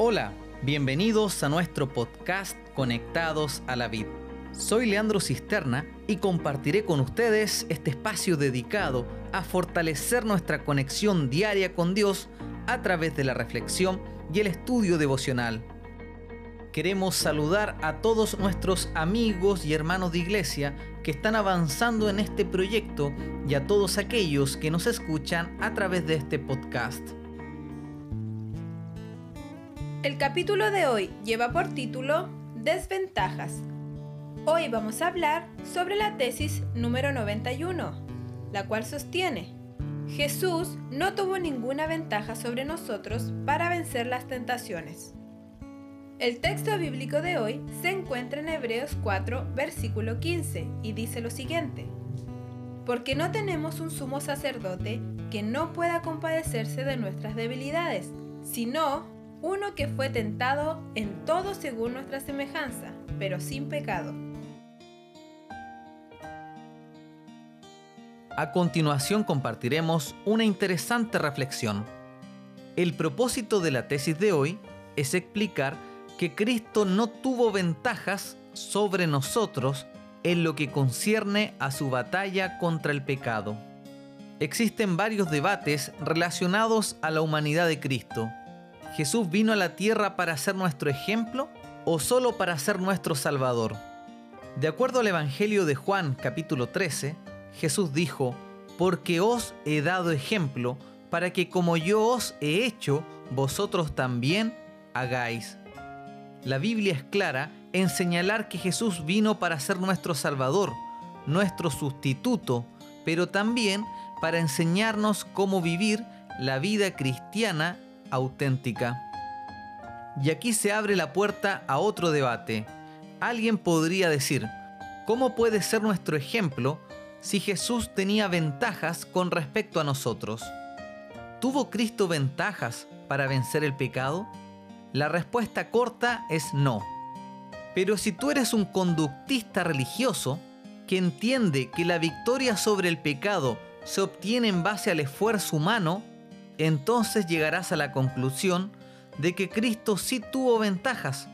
Hola, bienvenidos a nuestro podcast Conectados a la Vid. Soy Leandro Cisterna y compartiré con ustedes este espacio dedicado a fortalecer nuestra conexión diaria con Dios a través de la reflexión y el estudio devocional. Queremos saludar a todos nuestros amigos y hermanos de iglesia que están avanzando en este proyecto y a todos aquellos que nos escuchan a través de este podcast. El capítulo de hoy lleva por título Desventajas. Hoy vamos a hablar sobre la tesis número 91, la cual sostiene, Jesús no tuvo ninguna ventaja sobre nosotros para vencer las tentaciones. El texto bíblico de hoy se encuentra en Hebreos 4, versículo 15, y dice lo siguiente, porque no tenemos un sumo sacerdote que no pueda compadecerse de nuestras debilidades, sino uno que fue tentado en todo según nuestra semejanza, pero sin pecado. A continuación compartiremos una interesante reflexión. El propósito de la tesis de hoy es explicar que Cristo no tuvo ventajas sobre nosotros en lo que concierne a su batalla contra el pecado. Existen varios debates relacionados a la humanidad de Cristo, ¿Jesús vino a la tierra para ser nuestro ejemplo o solo para ser nuestro Salvador? De acuerdo al Evangelio de Juan capítulo 13, Jesús dijo, porque os he dado ejemplo para que como yo os he hecho, vosotros también hagáis. La Biblia es clara en señalar que Jesús vino para ser nuestro Salvador, nuestro sustituto, pero también para enseñarnos cómo vivir la vida cristiana auténtica. Y aquí se abre la puerta a otro debate. Alguien podría decir, ¿cómo puede ser nuestro ejemplo si Jesús tenía ventajas con respecto a nosotros? ¿Tuvo Cristo ventajas para vencer el pecado? La respuesta corta es no. Pero si tú eres un conductista religioso que entiende que la victoria sobre el pecado se obtiene en base al esfuerzo humano, entonces llegarás a la conclusión de que Cristo sí tuvo ventajas,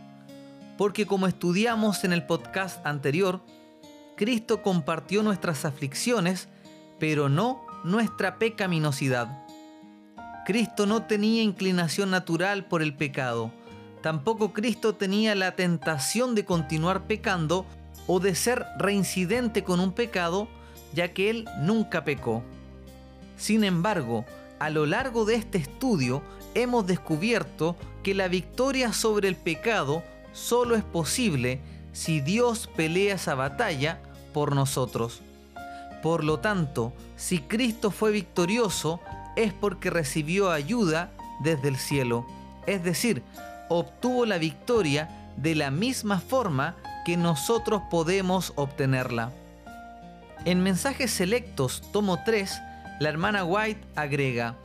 porque como estudiamos en el podcast anterior, Cristo compartió nuestras aflicciones, pero no nuestra pecaminosidad. Cristo no tenía inclinación natural por el pecado, tampoco Cristo tenía la tentación de continuar pecando o de ser reincidente con un pecado, ya que Él nunca pecó. Sin embargo, a lo largo de este estudio hemos descubierto que la victoria sobre el pecado solo es posible si Dios pelea esa batalla por nosotros. Por lo tanto, si Cristo fue victorioso, es porque recibió ayuda desde el cielo, es decir, obtuvo la victoria de la misma forma que nosotros podemos obtenerla. En Mensajes Selectos, tomo 3, la hermana White agrega,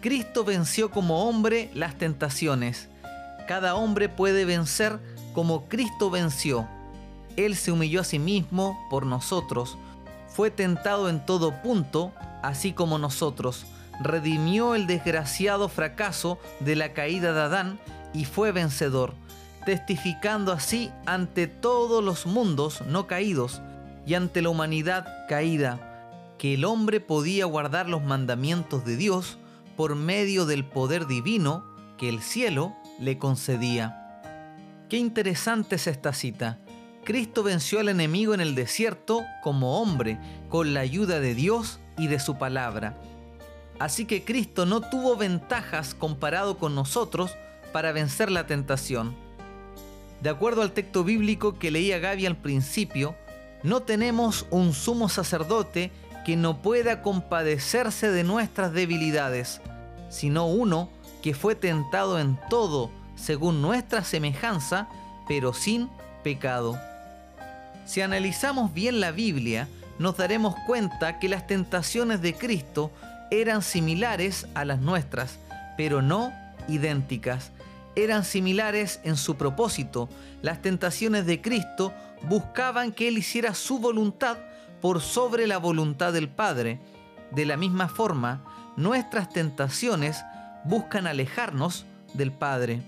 Cristo venció como hombre las tentaciones. Cada hombre puede vencer como Cristo venció. Él se humilló a sí mismo por nosotros. Fue tentado en todo punto, así como nosotros. Redimió el desgraciado fracaso de la caída de Adán y fue vencedor, testificando así ante todos los mundos no caídos y ante la humanidad caída que el hombre podía guardar los mandamientos de Dios por medio del poder divino que el cielo le concedía. Qué interesante es esta cita. Cristo venció al enemigo en el desierto como hombre, con la ayuda de Dios y de su palabra. Así que Cristo no tuvo ventajas comparado con nosotros para vencer la tentación. De acuerdo al texto bíblico que leía Gaby al principio, no tenemos un sumo sacerdote que no pueda compadecerse de nuestras debilidades, sino uno que fue tentado en todo según nuestra semejanza, pero sin pecado. Si analizamos bien la Biblia, nos daremos cuenta que las tentaciones de Cristo eran similares a las nuestras, pero no idénticas. Eran similares en su propósito. Las tentaciones de Cristo buscaban que Él hiciera su voluntad por sobre la voluntad del Padre. De la misma forma, nuestras tentaciones buscan alejarnos del Padre.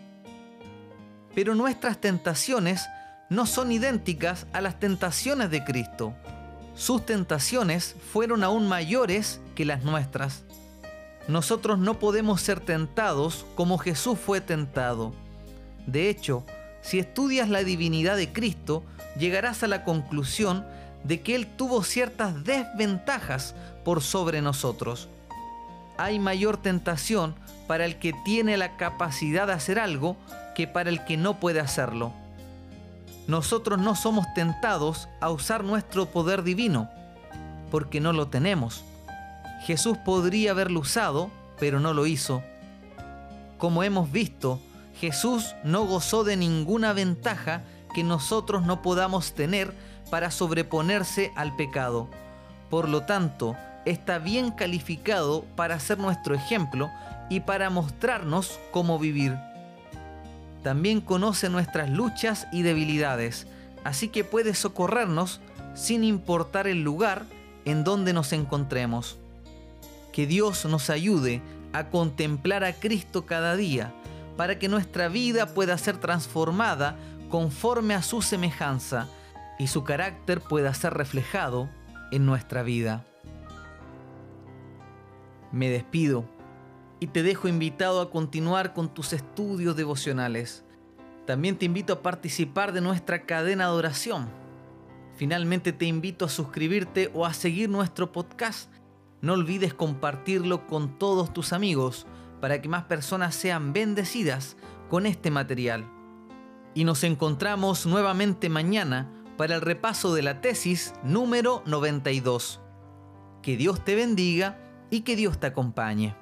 Pero nuestras tentaciones no son idénticas a las tentaciones de Cristo. Sus tentaciones fueron aún mayores que las nuestras. Nosotros no podemos ser tentados como Jesús fue tentado. De hecho, si estudias la divinidad de Cristo, llegarás a la conclusión de que Él tuvo ciertas desventajas por sobre nosotros. Hay mayor tentación para el que tiene la capacidad de hacer algo que para el que no puede hacerlo. Nosotros no somos tentados a usar nuestro poder divino, porque no lo tenemos. Jesús podría haberlo usado, pero no lo hizo. Como hemos visto, Jesús no gozó de ninguna ventaja que nosotros no podamos tener para sobreponerse al pecado. Por lo tanto, está bien calificado para ser nuestro ejemplo y para mostrarnos cómo vivir. También conoce nuestras luchas y debilidades, así que puede socorrernos sin importar el lugar en donde nos encontremos. Que Dios nos ayude a contemplar a Cristo cada día, para que nuestra vida pueda ser transformada conforme a su semejanza y su carácter pueda ser reflejado en nuestra vida. Me despido y te dejo invitado a continuar con tus estudios devocionales. También te invito a participar de nuestra cadena de oración. Finalmente te invito a suscribirte o a seguir nuestro podcast. No olvides compartirlo con todos tus amigos para que más personas sean bendecidas con este material. Y nos encontramos nuevamente mañana para el repaso de la tesis número 92. Que Dios te bendiga y que Dios te acompañe.